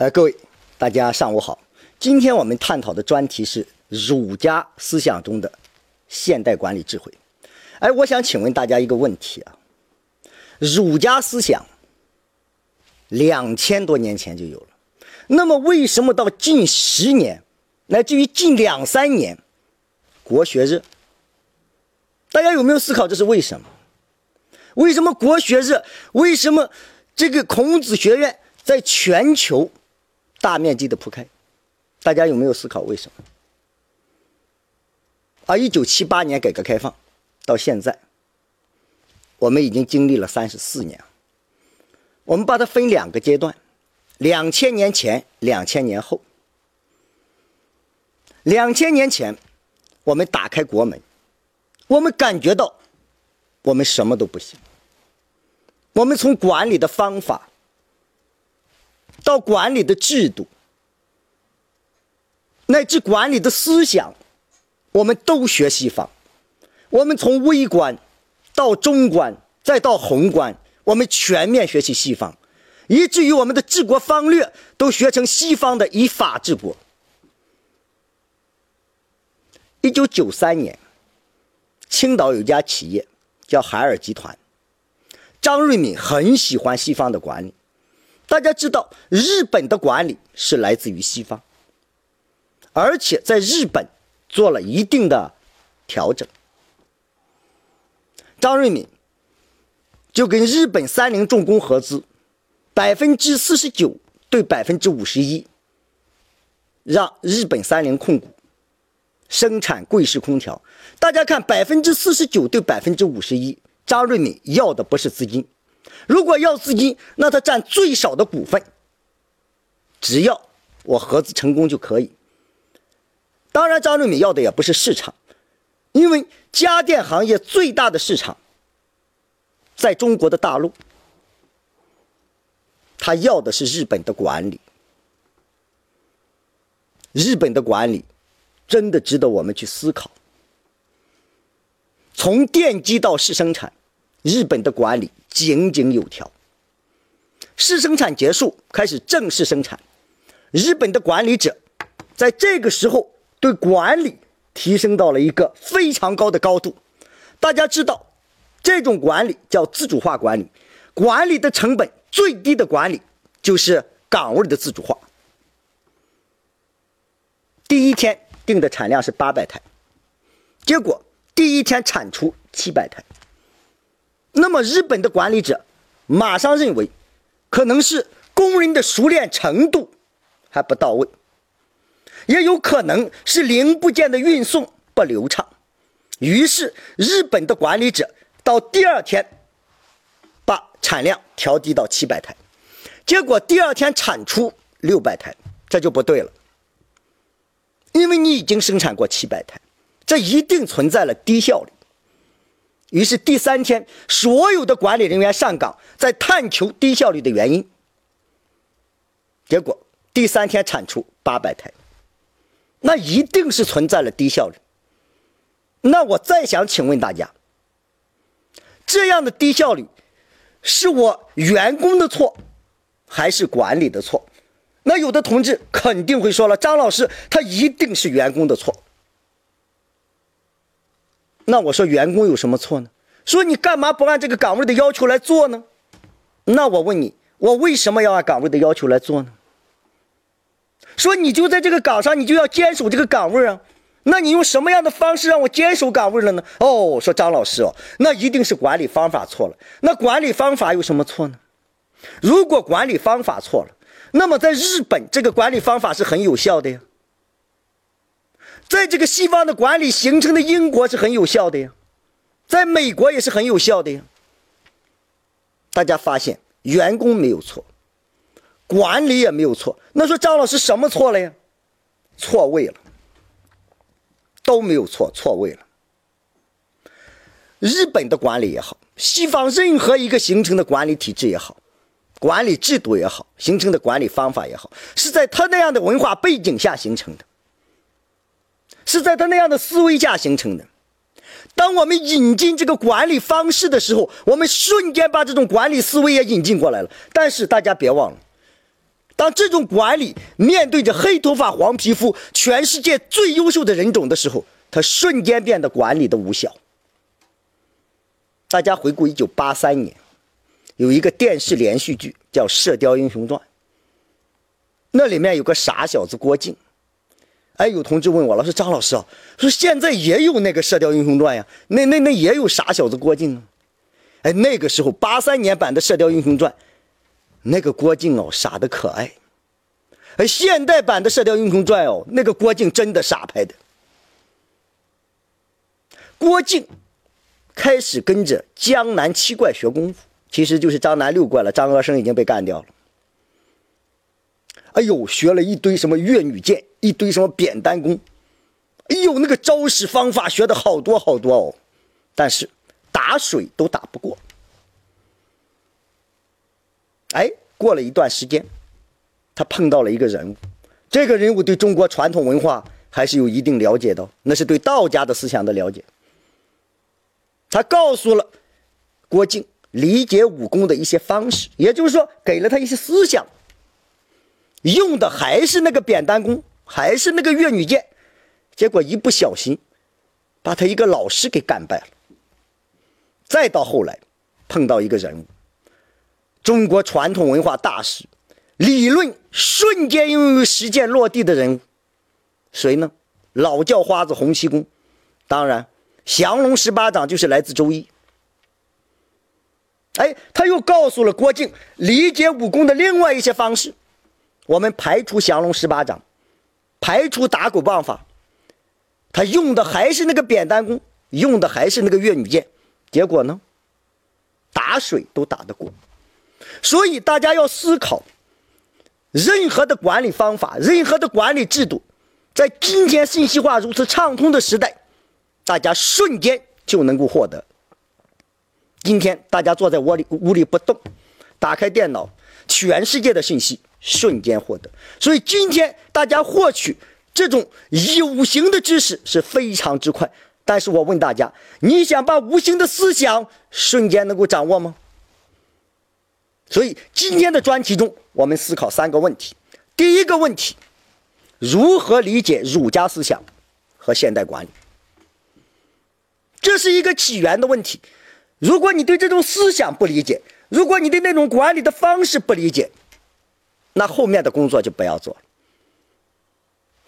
呃，各位大家上午好，今天我们探讨的专题是儒家思想中的现代管理智慧。哎，我想请问大家一个问题啊，儒家思想两千多年前就有了，那么为什么到近十年，乃至于近两三年，国学热？大家有没有思考这是为什么？为什么国学热？为什么这个孔子学院在全球？大面积的铺开，大家有没有思考为什么？而一九七八年改革开放到现在，我们已经经历了三十四年。我们把它分两个阶段：两千年前、两千年后。两千年前，我们打开国门，我们感觉到我们什么都不行。我们从管理的方法。到管理的制度，乃至管理的思想，我们都学西方。我们从微观到中观，再到宏观，我们全面学习西方，以至于我们的治国方略都学成西方的以法治国。一九九三年，青岛有家企业叫海尔集团，张瑞敏很喜欢西方的管理。大家知道，日本的管理是来自于西方，而且在日本做了一定的调整。张瑞敏就跟日本三菱重工合资，百分之四十九对百分之五十一，让日本三菱控股生产柜式空调。大家看，百分之四十九对百分之五十一，张瑞敏要的不是资金。如果要资金，那他占最少的股份，只要我合资成功就可以。当然，张瑞敏要的也不是市场，因为家电行业最大的市场在中国的大陆，他要的是日本的管理。日本的管理真的值得我们去思考，从奠基到试生产。日本的管理井井有条，试生产结束，开始正式生产。日本的管理者在这个时候对管理提升到了一个非常高的高度。大家知道，这种管理叫自主化管理，管理的成本最低的管理就是岗位的自主化。第一天定的产量是八百台，结果第一天产出七百台。那么，日本的管理者马上认为，可能是工人的熟练程度还不到位，也有可能是零部件的运送不流畅。于是，日本的管理者到第二天把产量调低到七百台，结果第二天产出六百台，这就不对了，因为你已经生产过七百台，这一定存在了低效率。于是第三天，所有的管理人员上岗，在探求低效率的原因。结果第三天产出八百台，那一定是存在了低效率。那我再想请问大家，这样的低效率，是我员工的错，还是管理的错？那有的同志肯定会说了，张老师，他一定是员工的错。那我说员工有什么错呢？说你干嘛不按这个岗位的要求来做呢？那我问你，我为什么要按岗位的要求来做呢？说你就在这个岗上，你就要坚守这个岗位啊？那你用什么样的方式让我坚守岗位了呢？哦，说张老师哦，那一定是管理方法错了。那管理方法有什么错呢？如果管理方法错了，那么在日本这个管理方法是很有效的呀。在这个西方的管理形成的英国是很有效的呀，在美国也是很有效的呀。大家发现员工没有错，管理也没有错，那说张老师什么错了呀？错位了，都没有错，错位了。日本的管理也好，西方任何一个形成的管理体制也好，管理制度也好，形成的管理方法也好，是在他那样的文化背景下形成的。是在他那样的思维下形成的。当我们引进这个管理方式的时候，我们瞬间把这种管理思维也引进过来了。但是大家别忘了，当这种管理面对着黑头发、黄皮肤、全世界最优秀的人种的时候，它瞬间变得管理的无效。大家回顾一九八三年，有一个电视连续剧叫《射雕英雄传》，那里面有个傻小子郭靖。哎，有同志问我，老师张老师啊，说现在也有那个《射雕英雄传》呀，那那那也有傻小子郭靖啊。哎，那个时候八三年版的《射雕英雄传》，那个郭靖哦傻的可爱。哎现代版的《射雕英雄传》哦，那个郭靖真的傻拍的。郭靖开始跟着江南七怪学功夫，其实就是张南六怪了。张阿生已经被干掉了。哎呦，学了一堆什么越女剑，一堆什么扁担功，哎呦，那个招式方法学的好多好多哦，但是打水都打不过。哎，过了一段时间，他碰到了一个人物，这个人物对中国传统文化还是有一定了解的，那是对道家的思想的了解。他告诉了郭靖理解武功的一些方式，也就是说，给了他一些思想。用的还是那个扁担功，还是那个越女剑，结果一不小心，把他一个老师给干败了。再到后来，碰到一个人物，中国传统文化大师，理论瞬间用于实践落地的人物，谁呢？老叫花子洪七公，当然降龙十八掌就是来自周易。哎，他又告诉了郭靖理解武功的另外一些方式。我们排除降龙十八掌，排除打狗棒法，他用的还是那个扁担功，用的还是那个越女剑，结果呢，打水都打得过。所以大家要思考，任何的管理方法，任何的管理制度，在今天信息化如此畅通的时代，大家瞬间就能够获得。今天大家坐在窝里屋里不动，打开电脑，全世界的信息。瞬间获得，所以今天大家获取这种有形的知识是非常之快。但是我问大家，你想把无形的思想瞬间能够掌握吗？所以今天的专题中，我们思考三个问题。第一个问题，如何理解儒家思想和现代管理？这是一个起源的问题。如果你对这种思想不理解，如果你对那种管理的方式不理解，那后面的工作就不要做了。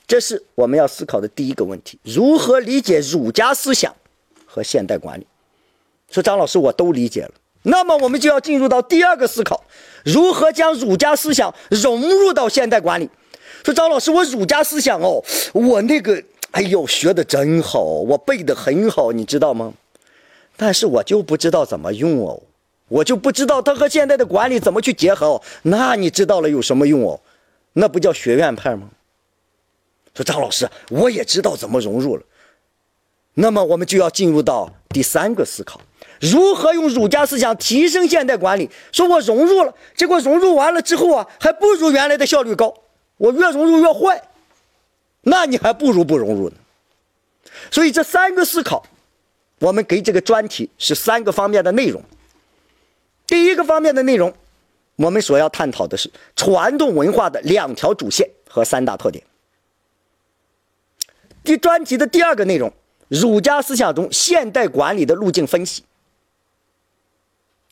这是我们要思考的第一个问题：如何理解儒家思想和现代管理？说张老师，我都理解了。那么我们就要进入到第二个思考：如何将儒家思想融入到现代管理？说张老师，我儒家思想哦，我那个，哎呦，学的真好，我背的很好，你知道吗？但是我就不知道怎么用哦。我就不知道他和现在的管理怎么去结合哦，那你知道了有什么用哦？那不叫学院派吗？说张老师，我也知道怎么融入了。那么我们就要进入到第三个思考：如何用儒家思想提升现代管理？说我融入了，结果融入完了之后啊，还不如原来的效率高，我越融入越坏，那你还不如不融入呢。所以这三个思考，我们给这个专题是三个方面的内容。第一个方面的内容，我们所要探讨的是传统文化的两条主线和三大特点。第专题的第二个内容，儒家思想中现代管理的路径分析。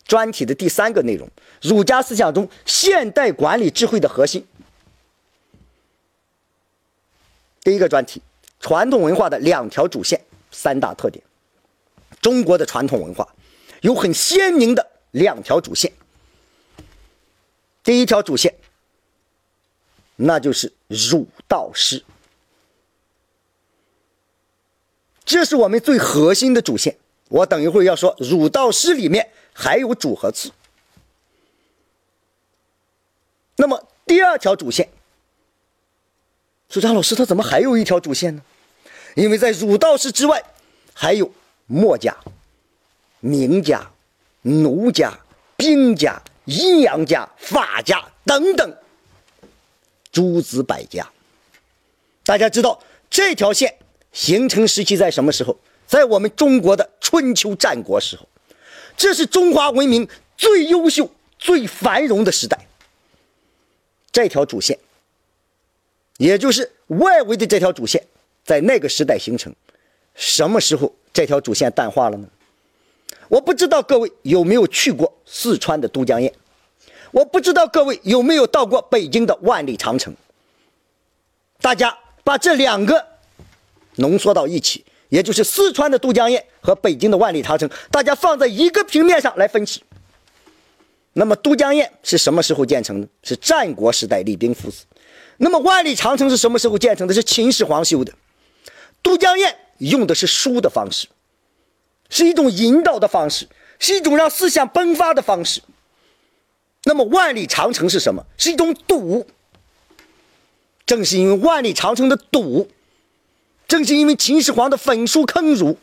专题的第三个内容，儒家思想中现代管理智慧的核心。第一个专题，传统文化的两条主线、三大特点。中国的传统文化有很鲜明的。两条主线，第一条主线，那就是儒道诗，这是我们最核心的主线。我等一会儿要说，儒道诗里面还有主和次。那么第二条主线，说张老师，他怎么还有一条主线呢？因为在儒道诗之外，还有墨家、名家。奴家、兵家、阴阳家、法家等等，诸子百家。大家知道这条线形成时期在什么时候？在我们中国的春秋战国时候，这是中华文明最优秀、最繁荣的时代。这条主线，也就是外围的这条主线，在那个时代形成，什么时候这条主线淡化了呢？我不知道各位有没有去过四川的都江堰，我不知道各位有没有到过北京的万里长城。大家把这两个浓缩到一起，也就是四川的都江堰和北京的万里长城，大家放在一个平面上来分析。那么都江堰是什么时候建成的？是战国时代李冰父子。那么万里长城是什么时候建成的？是秦始皇修的。都江堰用的是书的方式。是一种引导的方式，是一种让思想迸发的方式。那么万里长城是什么？是一种堵。正是因为万里长城的堵，正是因为秦始皇的焚书坑儒，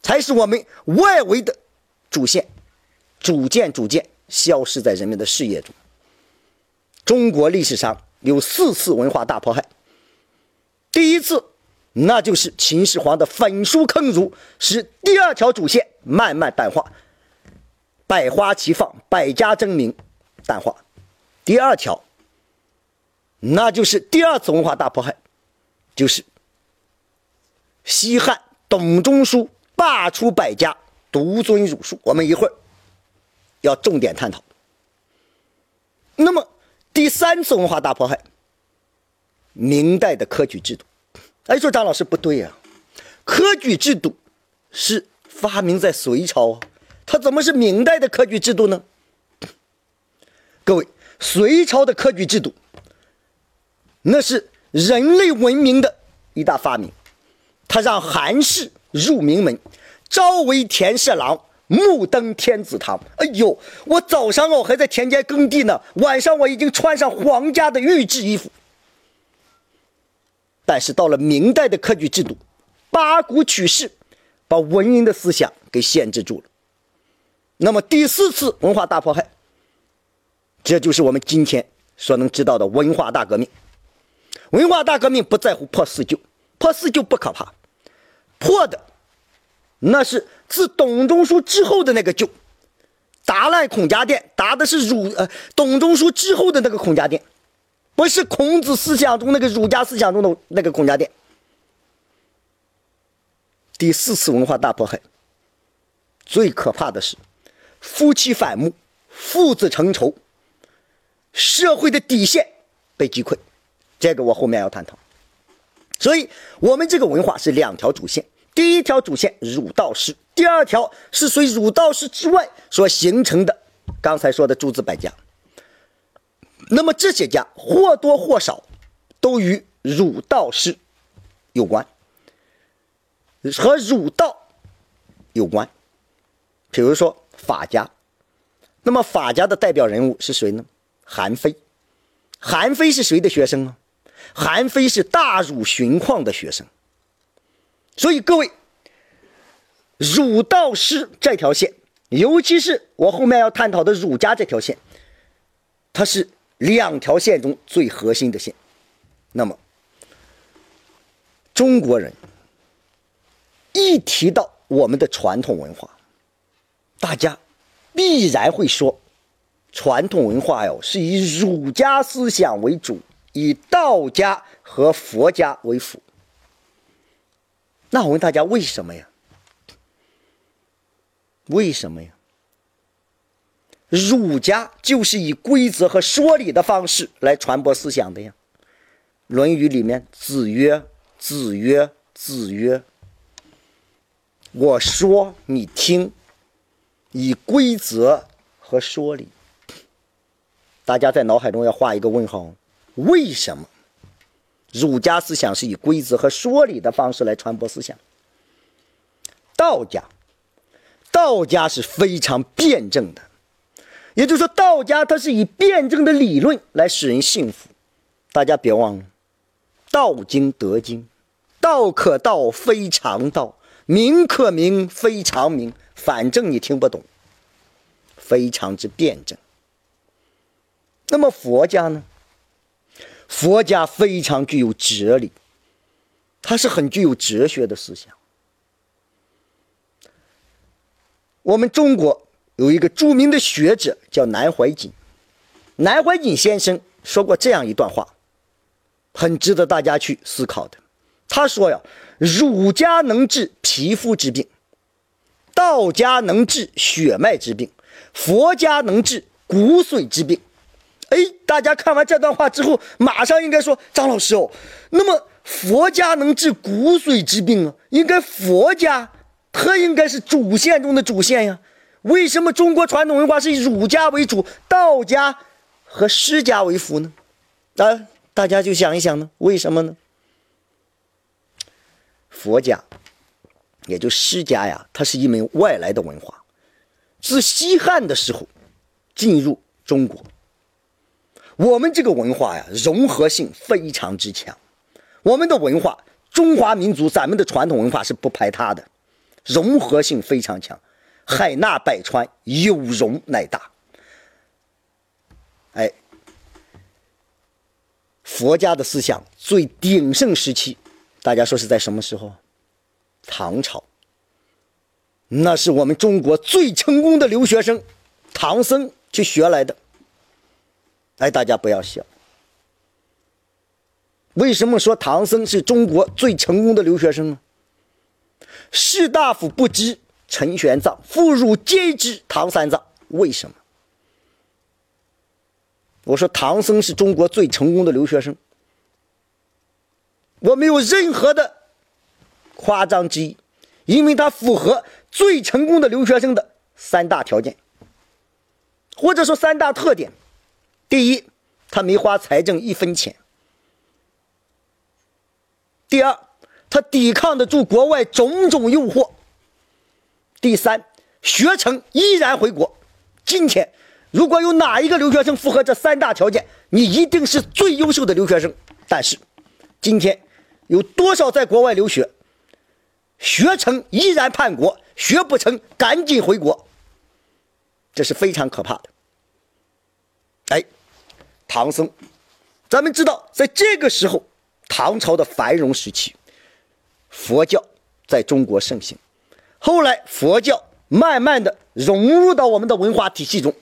才使我们外围的主线逐渐逐渐消失在人们的视野中。中国历史上有四次文化大迫害，第一次。那就是秦始皇的焚书坑儒，使第二条主线慢慢淡化，百花齐放，百家争鸣，淡化。第二条，那就是第二次文化大迫害，就是西汉董仲舒罢黜百家，独尊儒术。我们一会儿要重点探讨。那么第三次文化大迫害，明代的科举制度。哎，说张老师不对呀，科举制度是发明在隋朝，它怎么是明代的科举制度呢？各位，隋朝的科举制度，那是人类文明的一大发明，它让韩氏入名门，朝为田舍郎，暮登天子堂。哎呦，我早上哦还在田间耕地呢，晚上我已经穿上皇家的御制衣服。但是到了明代的科举制度，八股取士，把文人的思想给限制住了。那么第四次文化大迫害，这就是我们今天所能知道的文化大革命。文化大革命不在乎破四旧，破四旧不可怕，破的那是自董仲舒之后的那个旧，打烂孔家店，打的是儒呃董仲舒之后的那个孔家店。不是孔子思想中那个儒家思想中的那个孔家店。第四次文化大迫害，最可怕的是夫妻反目、父子成仇，社会的底线被击溃，这个我后面要探讨。所以，我们这个文化是两条主线：第一条主线儒道释，第二条是随儒道释之外所形成的，刚才说的诸子百家。那么这些家或多或少都与儒道释有关，和儒道有关。比如说法家，那么法家的代表人物是谁呢？韩非。韩非是谁的学生啊？韩非是大儒荀况的学生。所以各位，儒道师这条线，尤其是我后面要探讨的儒家这条线，它是。两条线中最核心的线，那么中国人一提到我们的传统文化，大家必然会说，传统文化哟是以儒家思想为主，以道家和佛家为辅。那我问大家，为什么呀？为什么呀？儒家就是以规则和说理的方式来传播思想的呀，《论语》里面子曰：“子曰，子曰，我说你听，以规则和说理。”大家在脑海中要画一个问号：为什么儒家思想是以规则和说理的方式来传播思想？道家，道家是非常辩证的。也就是说，道家它是以辩证的理论来使人信服。大家别忘了，道经德经，道可道非常道，名可名非常名，反正你听不懂，非常之辩证。那么佛家呢？佛家非常具有哲理，它是很具有哲学的思想。我们中国。有一个著名的学者叫南怀瑾，南怀瑾先生说过这样一段话，很值得大家去思考的。他说呀：“儒家能治皮肤之病，道家能治血脉之病，佛家能治骨髓之病。”哎，大家看完这段话之后，马上应该说：“张老师哦，那么佛家能治骨髓之病啊？应该佛家，它应该是主线中的主线呀。为什么中国传统文化是以儒家为主，道家？”和释家为辅呢？啊，大家就想一想呢，为什么呢？佛家，也就释家呀，它是一门外来的文化，自西汉的时候进入中国。我们这个文化呀，融合性非常之强。我们的文化，中华民族，咱们的传统文化是不排他的，融合性非常强，海纳百川，有容乃大。哎，佛家的思想最鼎盛时期，大家说是在什么时候？唐朝。那是我们中国最成功的留学生，唐僧去学来的。哎，大家不要笑。为什么说唐僧是中国最成功的留学生呢？士大夫不知陈玄奘，妇孺皆知唐三藏。为什么？我说唐僧是中国最成功的留学生，我没有任何的夸张之意，因为他符合最成功的留学生的三大条件，或者说三大特点：第一，他没花财政一分钱；第二，他抵抗得住国外种种诱惑；第三，学成依然回国。今天。如果有哪一个留学生符合这三大条件，你一定是最优秀的留学生。但是，今天有多少在国外留学，学成依然叛国，学不成赶紧回国，这是非常可怕的。哎，唐僧，咱们知道，在这个时候，唐朝的繁荣时期，佛教在中国盛行，后来佛教慢慢的融入到我们的文化体系中。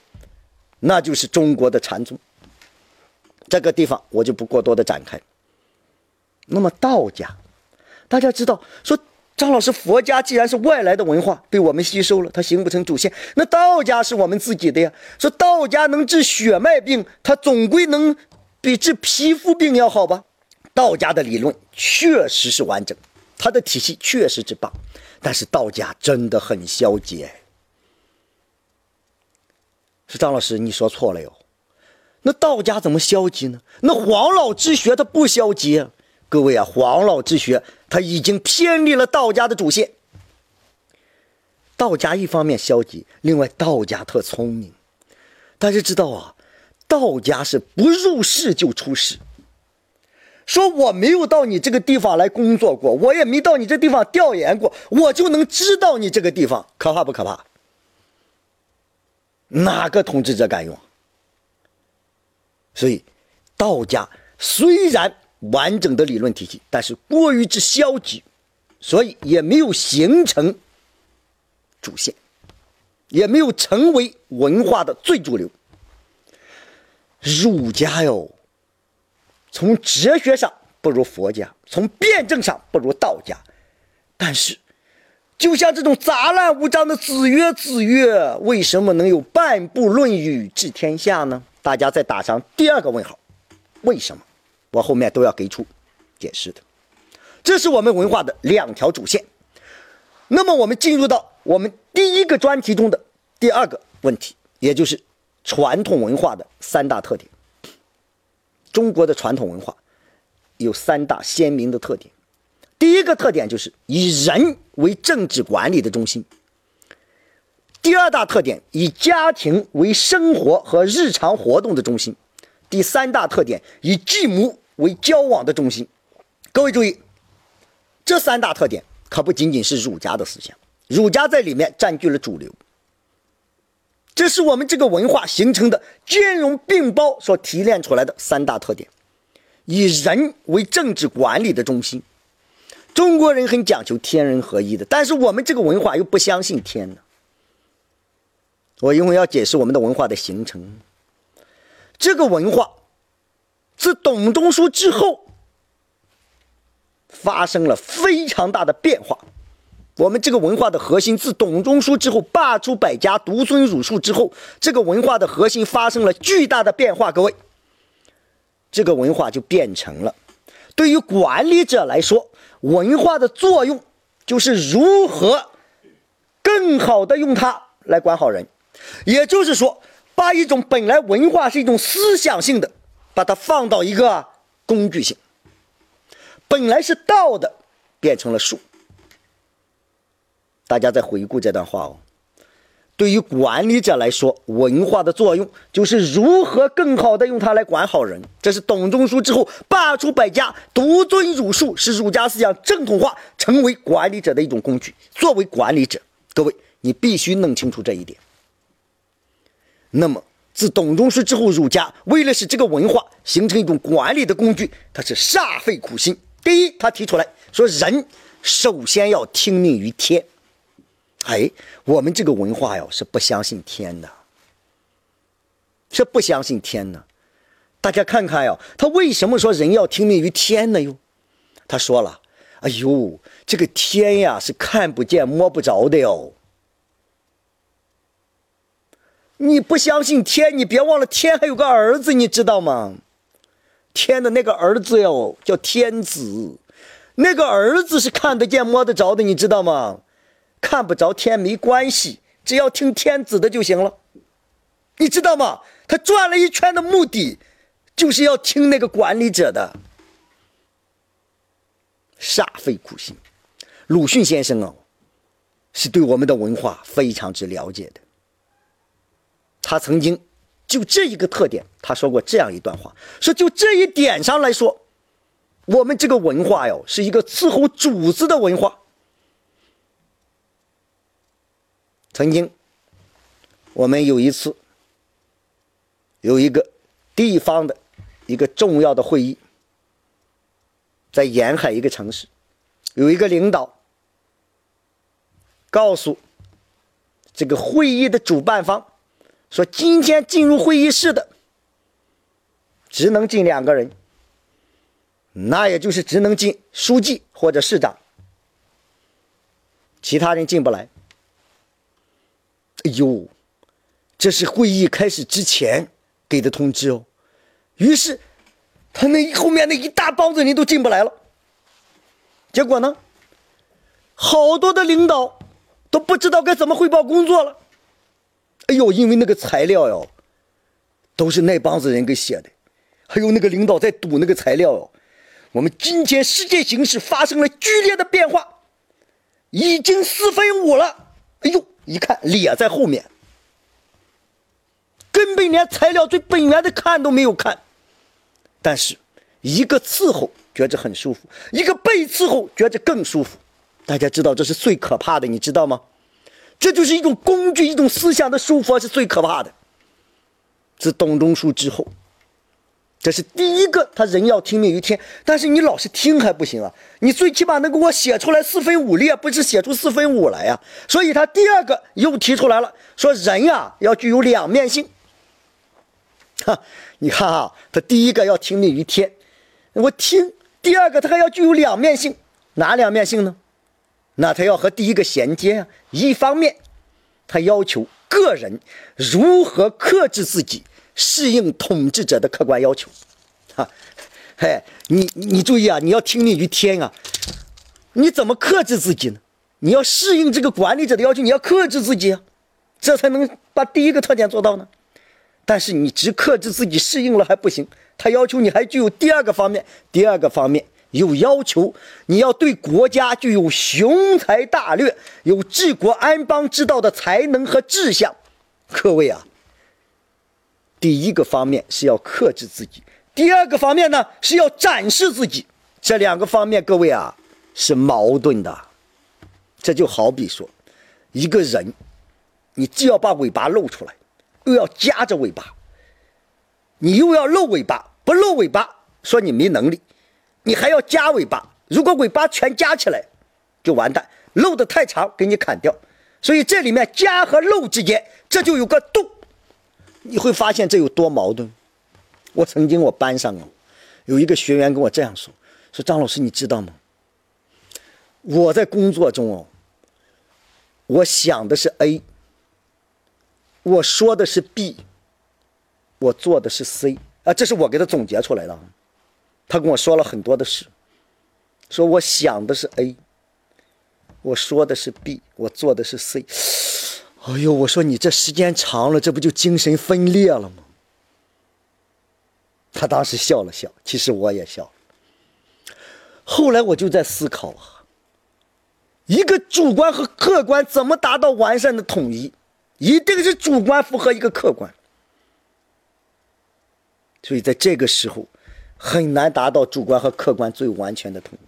那就是中国的禅宗，这个地方我就不过多的展开。那么道家，大家知道说张老师，佛家既然是外来的文化，被我们吸收了，它形不成主线。那道家是我们自己的呀。说道家能治血脉病，它总归能比治皮肤病要好吧？道家的理论确实是完整，他的体系确实之棒，但是道家真的很消极。是张老师，你说错了哟。那道家怎么消极呢？那黄老之学他不消极。各位啊，黄老之学他已经偏离了道家的主线。道家一方面消极，另外道家特聪明。大家知道啊，道家是不入世就出世。说我没有到你这个地方来工作过，我也没到你这地方调研过，我就能知道你这个地方可怕不可怕？哪个统治者敢用？所以，道家虽然完整的理论体系，但是过于之消极，所以也没有形成主线，也没有成为文化的最主流。儒家哟，从哲学上不如佛家，从辩证上不如道家，但是。就像这种杂乱无章的子曰，子曰为什么能有半部《论语》治天下呢？大家再打上第二个问号，为什么？我后面都要给出解释的。这是我们文化的两条主线。那么我们进入到我们第一个专题中的第二个问题，也就是传统文化的三大特点。中国的传统文化有三大鲜明的特点。第一个特点就是以人为政治管理的中心。第二大特点以家庭为生活和日常活动的中心。第三大特点以继母为交往的中心。各位注意，这三大特点可不仅仅是儒家的思想，儒家在里面占据了主流。这是我们这个文化形成的兼容并包所提炼出来的三大特点：以人为政治管理的中心。中国人很讲究天人合一的，但是我们这个文化又不相信天呢。我一会要解释我们的文化的形成。这个文化自董仲舒之后，发生了非常大的变化。我们这个文化的核心，自董仲舒之后罢黜百家，独尊儒术之后，这个文化的核心发生了巨大的变化。各位，这个文化就变成了，对于管理者来说，文化的作用就是如何更好的用它来管好人。也就是说，把一种本来文化是一种思想性的，把它放到一个工具性，本来是道的，变成了术。大家再回顾这段话哦。对于管理者来说，文化的作用就是如何更好的用它来管好人。这是董仲舒之后罢黜百家，独尊儒术，使儒家思想正统化，成为管理者的一种工具。作为管理者，各位，你必须弄清楚这一点。那么，自董仲舒之后，儒家为了使这个文化形成一种管理的工具，他是煞费苦心。第一，他提出来说，人首先要听命于天。哎，我们这个文化哟是不相信天的，是不相信天的。大家看看呀，他为什么说人要听命于天呢？哟，他说了，哎呦，这个天呀是看不见摸不着的哟。你不相信天，你别忘了天还有个儿子，你知道吗？天的那个儿子哟叫天子，那个儿子是看得见摸得着的，你知道吗？看不着天没关系，只要听天子的就行了，你知道吗？他转了一圈的目的，就是要听那个管理者的，煞费苦心。鲁迅先生哦，是对我们的文化非常之了解的。他曾经就这一个特点，他说过这样一段话：说就这一点上来说，我们这个文化哟，是一个伺候主子的文化。曾经，我们有一次有一个地方的一个重要的会议，在沿海一个城市，有一个领导告诉这个会议的主办方说：“今天进入会议室的只能进两个人，那也就是只能进书记或者市长，其他人进不来。”哎呦，这是会议开始之前给的通知哦。于是，他那后面那一大帮子人都进不来了。结果呢，好多的领导都不知道该怎么汇报工作了。哎呦，因为那个材料哟，都是那帮子人给写的，还有那个领导在读那个材料哟。我们今天世界形势发生了剧烈的变化，已经四分五了。哎呦！一看列在后面，根本连材料最本源的看都没有看。但是，一个伺候觉着很舒服，一个被伺候觉着更舒服。大家知道这是最可怕的，你知道吗？这就是一种工具，一种思想的束缚是最可怕的。自董仲舒之后。这是第一个，他人要听命于天，但是你老是听还不行啊，你最起码能给我写出来四分五裂，不是写出四分五来呀。所以他第二个又提出来了，说人呀要具有两面性。哈，你看哈，他第一个要听命于天，我听；第二个他还要具有两面性，哪两面性呢？那他要和第一个衔接啊。一方面，他要求个人如何克制自己。适应统治者的客观要求，啊，嘿，你你注意啊，你要听命于天啊，你怎么克制自己呢？你要适应这个管理者的要求，你要克制自己啊，这才能把第一个特点做到呢。但是你只克制自己，适应了还不行，他要求你还具有第二个方面，第二个方面有要求你要对国家具有雄才大略、有治国安邦之道的才能和志向。各位啊。第一个方面是要克制自己，第二个方面呢是要展示自己。这两个方面，各位啊是矛盾的。这就好比说，一个人，你既要把尾巴露出来，又要夹着尾巴，你又要露尾巴，不露尾巴说你没能力，你还要夹尾巴。如果尾巴全夹起来，就完蛋，露的太长给你砍掉。所以这里面夹和露之间，这就有个度。你会发现这有多矛盾。我曾经我班上啊，有一个学员跟我这样说：“说张老师，你知道吗？我在工作中哦，我想的是 A，我说的是 B，我做的是 C 啊，这是我给他总结出来的。他跟我说了很多的事，说我想的是 A，我说的是 B，我做的是 C。哎呦，我说你这时间长了，这不就精神分裂了吗？”他当时笑了笑，其实我也笑。后来我就在思考啊，一个主观和客观怎么达到完善的统一？一定是主观符合一个客观，所以在这个时候很难达到主观和客观最完全的统一。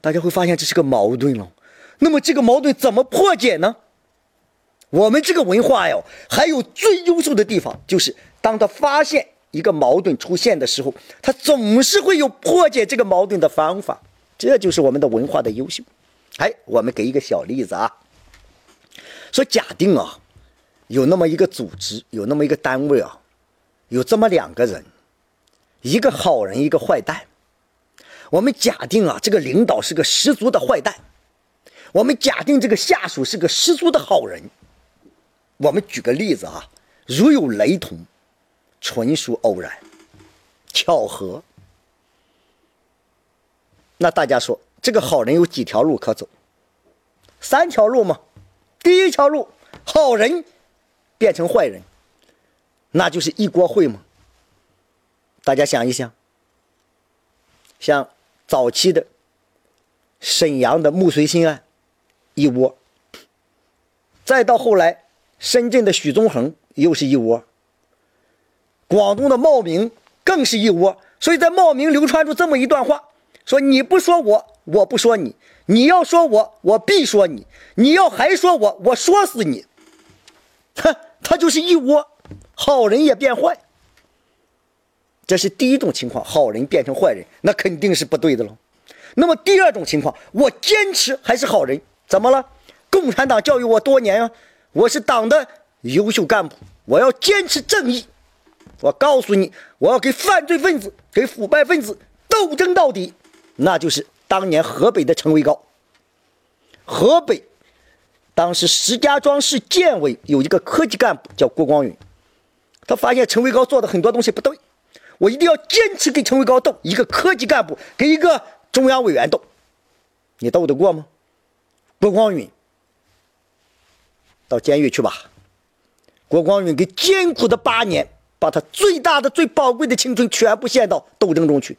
大家会发现这是个矛盾了。那么这个矛盾怎么破解呢？我们这个文化哟，还有最优秀的地方，就是当他发现。一个矛盾出现的时候，他总是会有破解这个矛盾的方法，这就是我们的文化的优秀。哎，我们给一个小例子啊，说假定啊，有那么一个组织，有那么一个单位啊，有这么两个人，一个好人，一个坏蛋。我们假定啊，这个领导是个十足的坏蛋，我们假定这个下属是个十足的好人。我们举个例子啊，如有雷同。纯属偶然，巧合。那大家说，这个好人有几条路可走？三条路吗？第一条路，好人变成坏人，那就是一锅烩吗？大家想一想，像早期的沈阳的穆随心案，一窝；再到后来深圳的许宗衡，又是一窝。广东的茂名更是一窝，所以在茂名流传出这么一段话：说你不说我，我不说你；你要说我，我必说你；你要还说我，我说死你。哼，他就是一窝，好人也变坏。这是第一种情况，好人变成坏人，那肯定是不对的了。那么第二种情况，我坚持还是好人，怎么了？共产党教育我多年啊，我是党的优秀干部，我要坚持正义。我告诉你，我要给犯罪分子、给腐败分子斗争到底，那就是当年河北的陈维高。河北当时石家庄市建委有一个科级干部叫郭光允，他发现陈维高做的很多东西不对，我一定要坚持给陈维高斗。一个科级干部给一个中央委员斗，你斗得过吗？郭光允到监狱去吧。郭光允给艰苦的八年。把他最大的、最宝贵的青春全部献到斗争中去，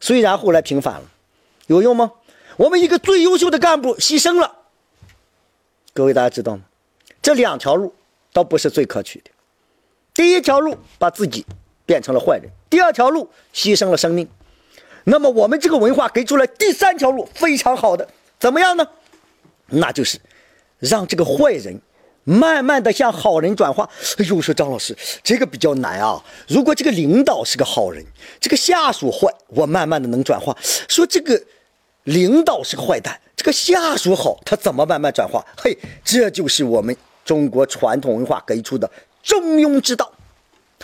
虽然后来平反了，有用吗？我们一个最优秀的干部牺牲了。各位大家知道吗？这两条路倒不是最可取的。第一条路把自己变成了坏人，第二条路牺牲了生命。那么我们这个文化给出了第三条路，非常好的，怎么样呢？那就是让这个坏人。慢慢的向好人转化。哎呦，说张老师，这个比较难啊。如果这个领导是个好人，这个下属坏，我慢慢的能转化。说这个领导是个坏蛋，这个下属好，他怎么慢慢转化？嘿，这就是我们中国传统文化给出的中庸之道，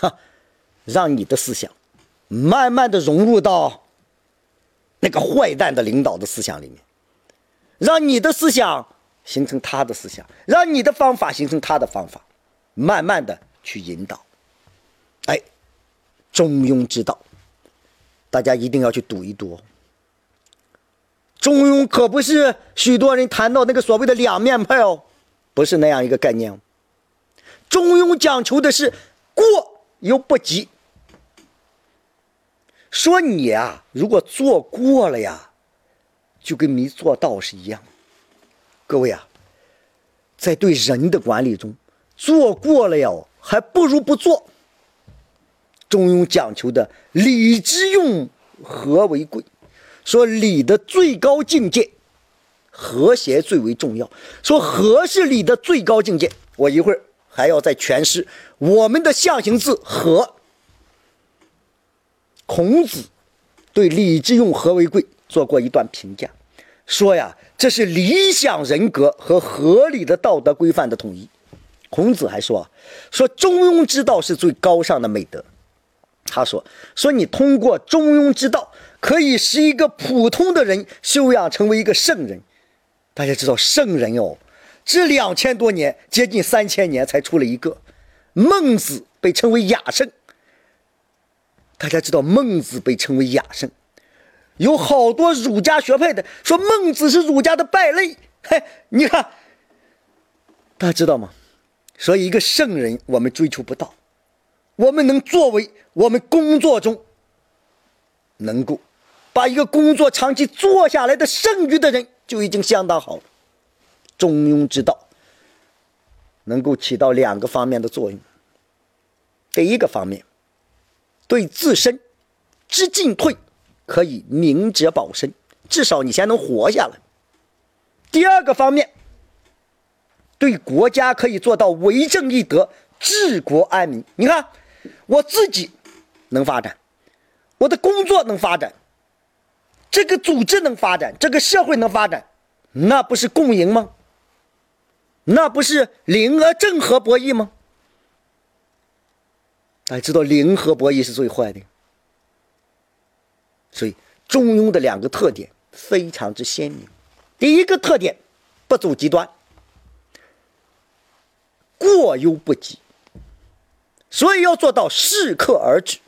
哈，让你的思想慢慢的融入到那个坏蛋的领导的思想里面，让你的思想。形成他的思想，让你的方法形成他的方法，慢慢的去引导。哎，中庸之道，大家一定要去读一读。中庸可不是许多人谈到那个所谓的两面派哦，不是那样一个概念。中庸讲求的是过犹不及。说你啊，如果做过了呀，就跟没做到是一样。各位啊，在对人的管理中，做过了呀，还不如不做。中庸讲求的礼之用，和为贵。说礼的最高境界，和谐最为重要。说和是礼的最高境界。我一会儿还要再诠释我们的象形字和。孔子对礼之用，和为贵做过一段评价，说呀。这是理想人格和合理的道德规范的统一。孔子还说：“说中庸之道是最高尚的美德。”他说：“说你通过中庸之道，可以使一个普通的人修养成为一个圣人。大家知道圣人哦，这两千多年，接近三千年才出了一个孟子，被称为雅圣。大家知道孟子被称为雅圣，有好多儒家学派的说孟子是儒家的败类。嘿，你看，大家知道吗？所以一个圣人，我们追求不到。”我们能作为我们工作中能够把一个工作长期做下来的剩余的人，就已经相当好了。中庸之道能够起到两个方面的作用。第一个方面，对自身之进退可以明哲保身，至少你先能活下来。第二个方面，对国家可以做到为政易德，治国安民。你看。我自己能发展，我的工作能发展，这个组织能发展，这个社会能发展，那不是共赢吗？那不是零和正和博弈吗？大家知道零和博弈是最坏的，所以中庸的两个特点非常之鲜明。第一个特点，不走极端，过犹不及。所以要做到适可而止。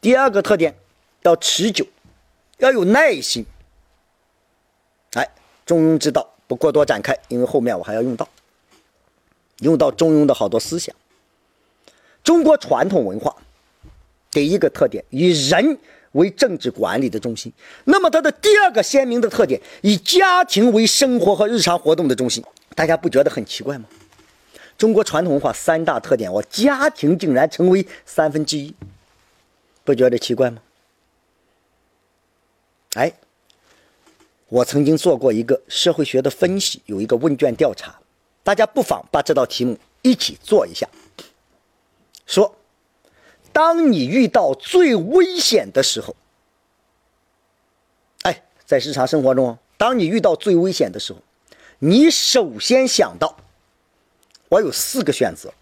第二个特点要持久，要有耐心。哎，中庸之道不过多展开，因为后面我还要用到，用到中庸的好多思想。中国传统文化第一个特点以人为政治管理的中心，那么它的第二个鲜明的特点以家庭为生活和日常活动的中心，大家不觉得很奇怪吗？中国传统文化三大特点，我家庭竟然成为三分之一，不觉得奇怪吗？哎，我曾经做过一个社会学的分析，有一个问卷调查，大家不妨把这道题目一起做一下。说，当你遇到最危险的时候，哎，在日常生活中，当你遇到最危险的时候，你首先想到。我有四个选择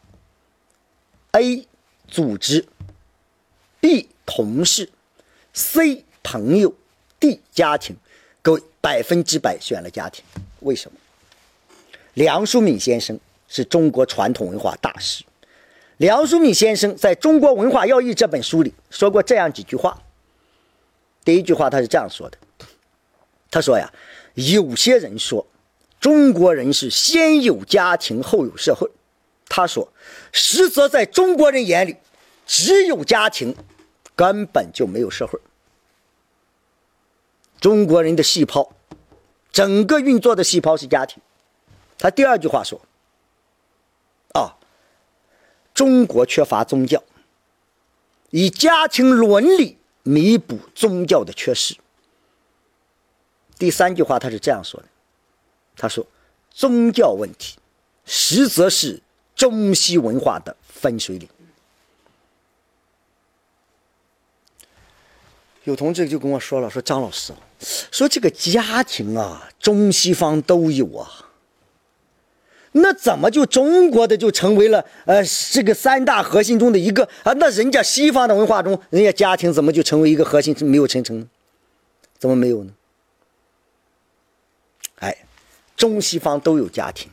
：A 组织，B 同事，C 朋友，D 家庭。各位百分之百选了家庭，为什么？梁漱溟先生是中国传统文化大师。梁漱溟先生在中国文化要义这本书里说过这样几句话。第一句话他是这样说的：“他说呀，有些人说。”中国人是先有家庭后有社会，他说，实则在中国人眼里，只有家庭，根本就没有社会。中国人的细胞，整个运作的细胞是家庭。他第二句话说，啊，中国缺乏宗教，以家庭伦理弥补宗教的缺失。第三句话他是这样说的。他说：“宗教问题，实则是中西文化的分水岭。”有同志就跟我说了：“说张老师，说这个家庭啊，中西方都有啊，那怎么就中国的就成为了呃这个三大核心中的一个啊？那人家西方的文化中，人家家庭怎么就成为一个核心没有形成呢？怎么没有呢？”哎。中西方都有家庭，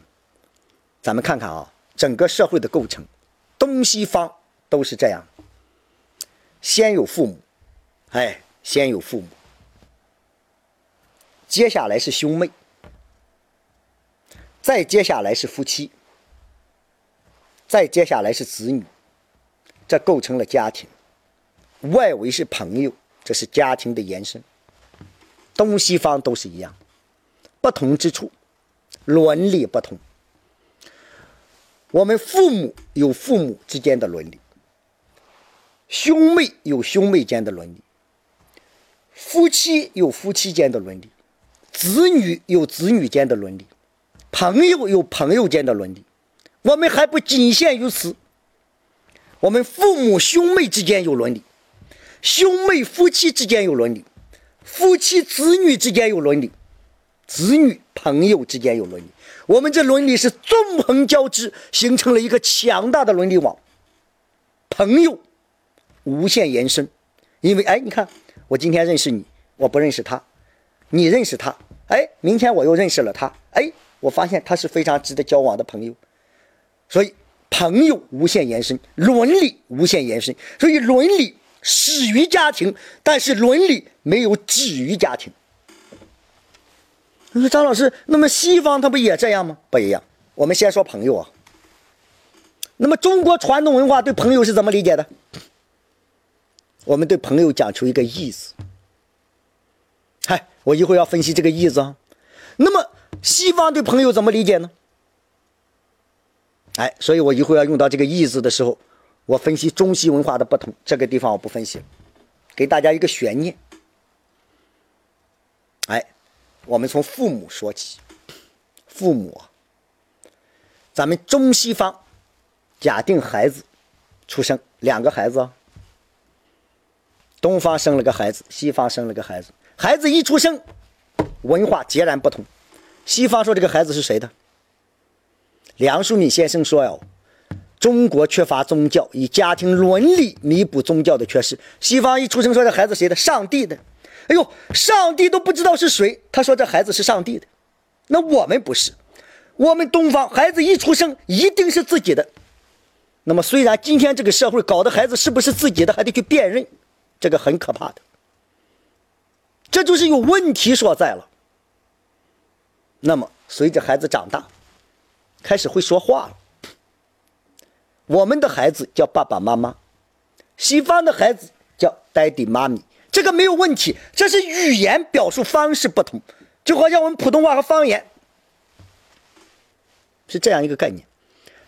咱们看看啊，整个社会的构成，东西方都是这样。先有父母，哎，先有父母，接下来是兄妹，再接下来是夫妻，再接下来是子女，这构成了家庭。外围是朋友，这是家庭的延伸。东西方都是一样，不同之处。伦理不同，我们父母有父母之间的伦理，兄妹有兄妹间的伦理，夫妻有夫妻间的伦理，子女有子女间的伦理，朋友有朋友间的伦理。我们还不仅限于此，我们父母兄妹之间有伦理，兄妹夫妻之间有伦理，夫妻子女之间有伦理。子女、朋友之间有伦理，我们这伦理是纵横交织，形成了一个强大的伦理网。朋友无限延伸。因为，哎，你看，我今天认识你，我不认识他，你认识他，哎，明天我又认识了他，哎，我发现他是非常值得交往的朋友。所以，朋友无限延伸，伦理无限延伸。所以，伦理始于家庭，但是伦理没有止于家庭。你说张老师，那么西方他不也这样吗？不一样。我们先说朋友啊。那么中国传统文化对朋友是怎么理解的？我们对朋友讲求一个义字。嗨，我一会儿要分析这个义字啊。那么西方对朋友怎么理解呢？哎，所以我一会要用到这个义字的时候，我分析中西文化的不同。这个地方我不分析了，给大家一个悬念。哎。我们从父母说起，父母，咱们中西方，假定孩子出生两个孩子，东方生了个孩子，西方生了个孩子，孩子一出生，文化截然不同。西方说这个孩子是谁的？梁漱溟先生说哟，中国缺乏宗教，以家庭伦理弥补宗教的缺失。西方一出生说这孩子谁的？上帝的。哎呦，上帝都不知道是谁。他说这孩子是上帝的，那我们不是，我们东方孩子一出生一定是自己的。那么虽然今天这个社会搞的孩子是不是自己的还得去辨认，这个很可怕的，这就是有问题所在了。那么随着孩子长大，开始会说话了。我们的孩子叫爸爸妈妈，西方的孩子叫 daddy 妈咪。这个没有问题，这是语言表述方式不同，就好像我们普通话和方言是这样一个概念，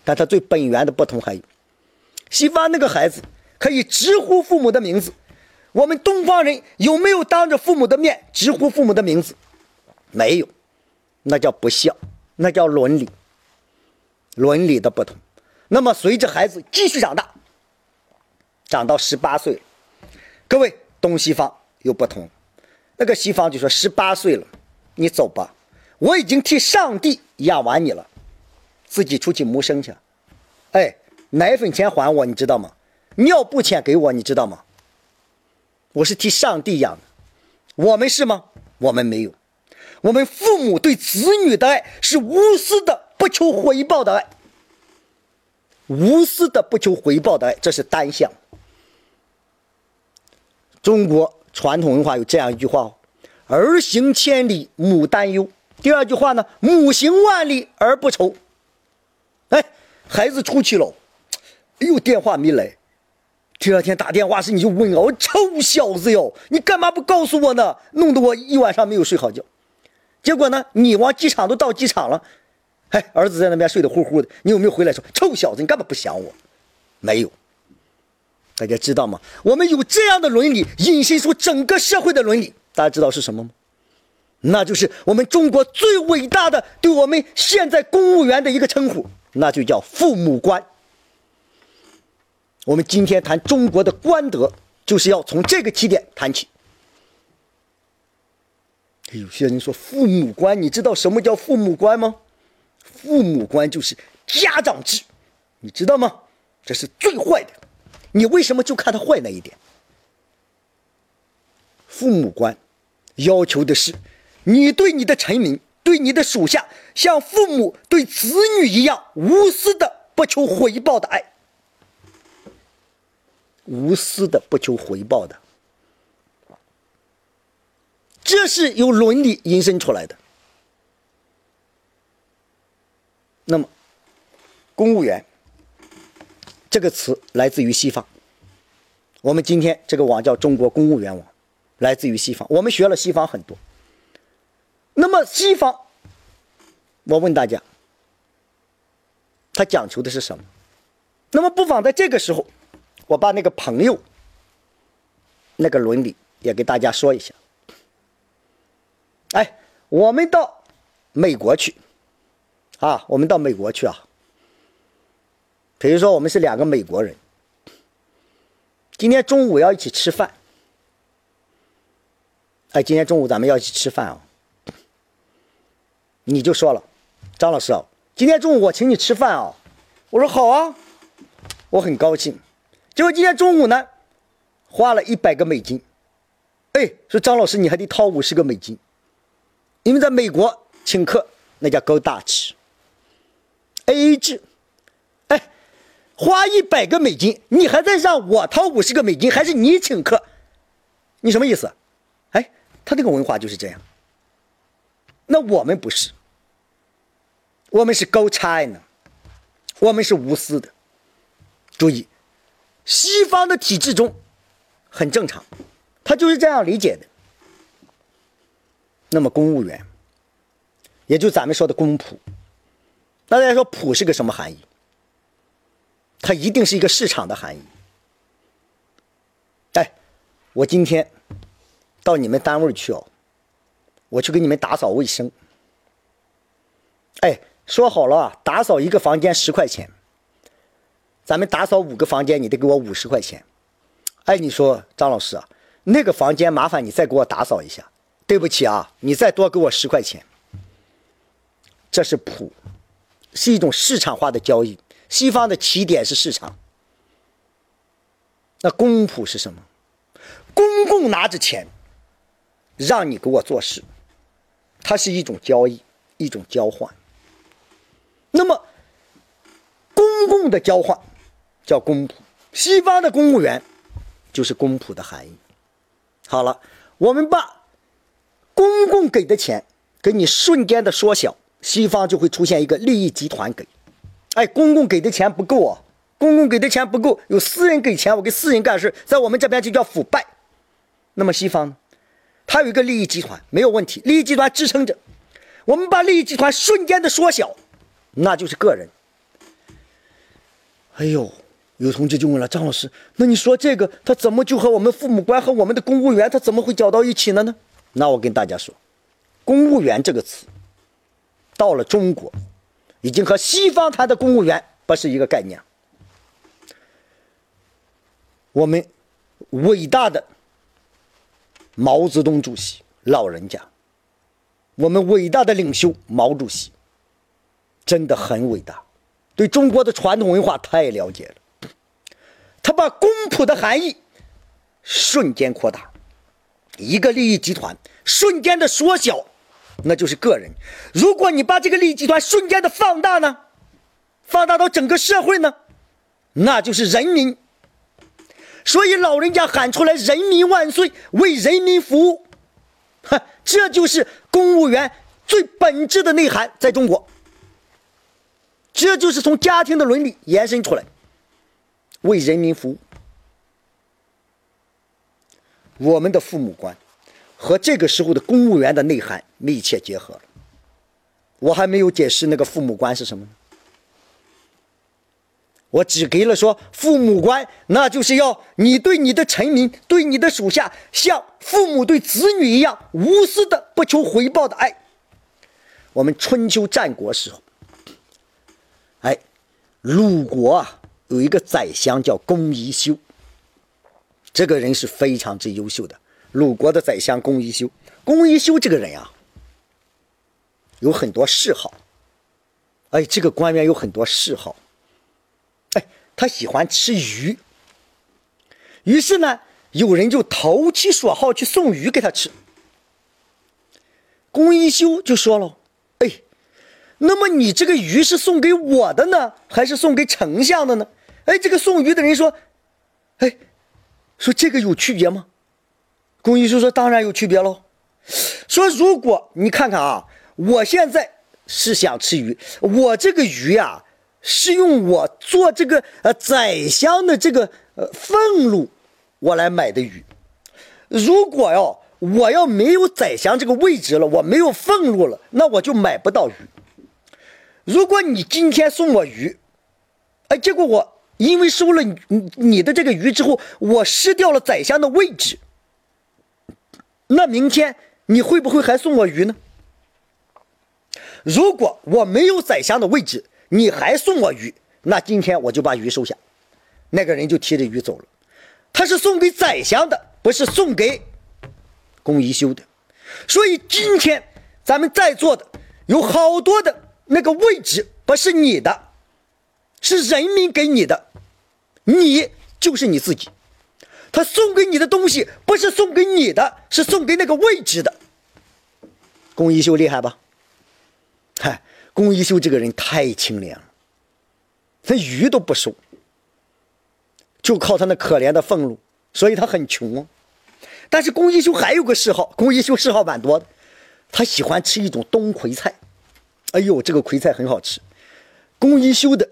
但它最本源的不同还有，西方那个孩子可以直呼父母的名字，我们东方人有没有当着父母的面直呼父母的名字？没有，那叫不孝，那叫伦理，伦理的不同。那么随着孩子继续长大，长到十八岁，各位。东西方又不同，那个西方就说十八岁了，你走吧，我已经替上帝养完你了，自己出去谋生去。哎，奶粉钱还我，你知道吗？尿布钱给我，你知道吗？我是替上帝养的，我们是吗？我们没有，我们父母对子女的爱是无私的，不求回报的爱，无私的不求回报的爱，这是单向。中国传统文化有这样一句话：“儿行千里母担忧。”第二句话呢，“母行万里而不愁。”哎，孩子出去了，哎呦，电话没来。第二天打电话时，你就问我：“臭小子哟，你干嘛不告诉我呢？弄得我一晚上没有睡好觉。”结果呢，你往机场都到机场了，哎，儿子在那边睡得呼呼的，你有没有回来说：“臭小子，你干嘛不想我？”没有。大家知道吗？我们有这样的伦理，引申出整个社会的伦理。大家知道是什么吗？那就是我们中国最伟大的对我们现在公务员的一个称呼，那就叫父母官。我们今天谈中国的官德，就是要从这个起点谈起。有些人说父母官，你知道什么叫父母官吗？父母官就是家长制，你知道吗？这是最坏的。你为什么就看他坏那一点？父母官要求的是你对你的臣民、对你的属下，像父母对子女一样无私的、不求回报的爱，无私的、不求回报的，这是由伦理引申出来的。那么，公务员。这个词来自于西方。我们今天这个网叫中国公务员网，来自于西方。我们学了西方很多。那么西方，我问大家，他讲求的是什么？那么不妨在这个时候，我把那个朋友那个伦理也给大家说一下。哎，我们到美国去啊，我们到美国去啊。比如说，我们是两个美国人，今天中午要一起吃饭。哎，今天中午咱们要一起吃饭啊！你就说了，张老师啊，今天中午我请你吃饭啊。我说好啊，我很高兴。结果今天中午呢，花了一百个美金，哎，说张老师你还得掏五十个美金，因为在美国请客那叫 Go Dutch，A A 制，哎，花一百个美金，你还在让我掏五十个美金，还是你请客？你什么意思？哎，他这个文化就是这样。那我们不是，我们是 Go China，我们是无私的。注意，西方的体制中。很正常，他就是这样理解的。那么公务员，也就咱们说的公仆，那大家说仆是个什么含义？它一定是一个市场的含义。哎，我今天到你们单位去哦，我去给你们打扫卫生。哎，说好了，打扫一个房间十块钱，咱们打扫五个房间，你得给我五十块钱。哎，你说张老师啊，那个房间麻烦你再给我打扫一下。对不起啊，你再多给我十块钱。这是普，是一种市场化的交易。西方的起点是市场。那公仆是什么？公共拿着钱，让你给我做事，它是一种交易，一种交换。那么，公共的交换叫公仆。西方的公务员。就是公仆的含义。好了，我们把公共给的钱给你瞬间的缩小，西方就会出现一个利益集团给。哎，公共给的钱不够啊，公共给的钱不够，有私人给钱，我给私人干事，在我们这边就叫腐败。那么西方，它有一个利益集团，没有问题，利益集团支撑着。我们把利益集团瞬间的缩小，那就是个人。哎呦。有同学就问了张老师：“那你说这个他怎么就和我们父母官和我们的公务员他怎么会搅到一起了呢？”那我跟大家说，“公务员”这个词到了中国，已经和西方谈的公务员不是一个概念。我们伟大的毛泽东主席老人家，我们伟大的领袖毛主席，真的很伟大，对中国的传统文化太了解了。他把公仆的含义瞬间扩大，一个利益集团瞬间的缩小，那就是个人。如果你把这个利益集团瞬间的放大呢，放大到整个社会呢，那就是人民。所以老人家喊出来“人民万岁”，为人民服务，哈，这就是公务员最本质的内涵。在中国，这就是从家庭的伦理延伸出来。为人民服务，我们的父母官和这个时候的公务员的内涵密切结合了。我还没有解释那个父母官是什么呢，我只给了说父母官，那就是要你对你的臣民、对你的属下，像父母对子女一样无私的、不求回报的爱。我们春秋战国时候，哎，鲁国啊。有一个宰相叫公宜修，这个人是非常之优秀的。鲁国的宰相公宜修，公宜修这个人啊，有很多嗜好。哎，这个官员有很多嗜好。哎，他喜欢吃鱼。于是呢，有人就投其所好去送鱼给他吃。公宜修就说了。哎那么你这个鱼是送给我的呢，还是送给丞相的呢？哎，这个送鱼的人说：“哎，说这个有区别吗？”公医生说：“当然有区别喽。说如果你看看啊，我现在是想吃鱼，我这个鱼啊是用我做这个呃宰相的这个呃俸禄我来买的鱼。如果哟我要没有宰相这个位置了，我没有俸禄了，那我就买不到鱼。”如果你今天送我鱼，哎，结果我因为收了你你的这个鱼之后，我失掉了宰相的位置，那明天你会不会还送我鱼呢？如果我没有宰相的位置，你还送我鱼，那今天我就把鱼收下。那个人就提着鱼走了，他是送给宰相的，不是送给公宜修的。所以今天咱们在座的有好多的。那个位置不是你的，是人民给你的，你就是你自己。他送给你的东西不是送给你的，是送给那个位置的。龚一修厉害吧？嗨，龚一修这个人太清廉了，他鱼都不收，就靠他那可怜的俸禄，所以他很穷啊。但是龚一修还有个嗜好，龚一修嗜好蛮多的，他喜欢吃一种冬葵菜。哎呦，这个葵菜很好吃。龚一修的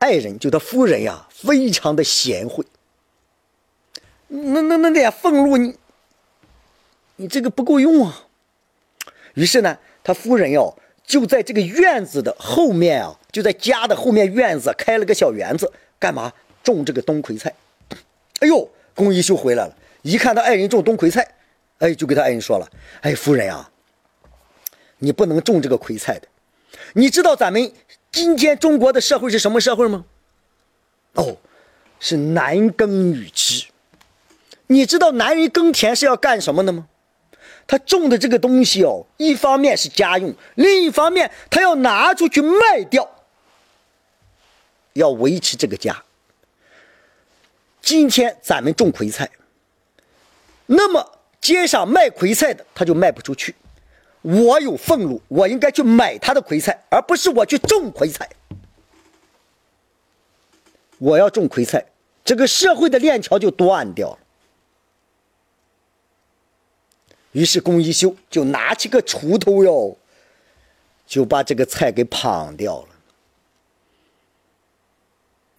爱人就他夫人呀，非常的贤惠。那那那点俸禄，你你这个不够用啊。于是呢，他夫人哟，就在这个院子的后面啊，就在家的后面院子开了个小园子，干嘛种这个冬葵菜？哎呦，龚一修回来了，一看他爱人种冬葵菜，哎，就给他爱人说了：“哎，夫人啊，你不能种这个葵菜的。你知道咱们今天中国的社会是什么社会吗？哦，是男耕女织。”你知道男人耕田是要干什么的吗？他种的这个东西哦，一方面是家用，另一方面他要拿出去卖掉，要维持这个家。今天咱们种葵菜，那么街上卖葵菜的他就卖不出去。我有俸禄，我应该去买他的葵菜，而不是我去种葵菜。我要种葵菜，这个社会的链条就断掉了。于是龚一修就拿起个锄头哟，就把这个菜给捧掉了。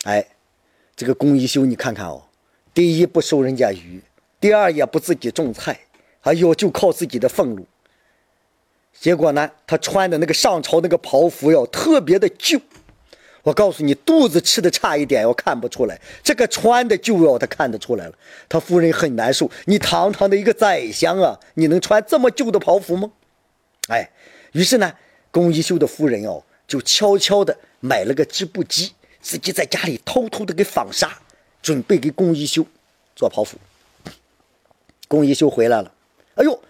哎，这个龚一修你看看哦，第一不收人家鱼，第二也不自己种菜，哎呦，就靠自己的俸禄。结果呢，他穿的那个上朝那个袍服哟，特别的旧。我告诉你，肚子吃的差一点，我看不出来。这个穿的旧要，他看得出来了。他夫人很难受。你堂堂的一个宰相啊，你能穿这么旧的袍服吗？哎，于是呢，龚一修的夫人哦，就悄悄的买了个织布机，自己在家里偷偷的给纺纱，准备给龚一修做袍服。龚一修回来了，哎呦，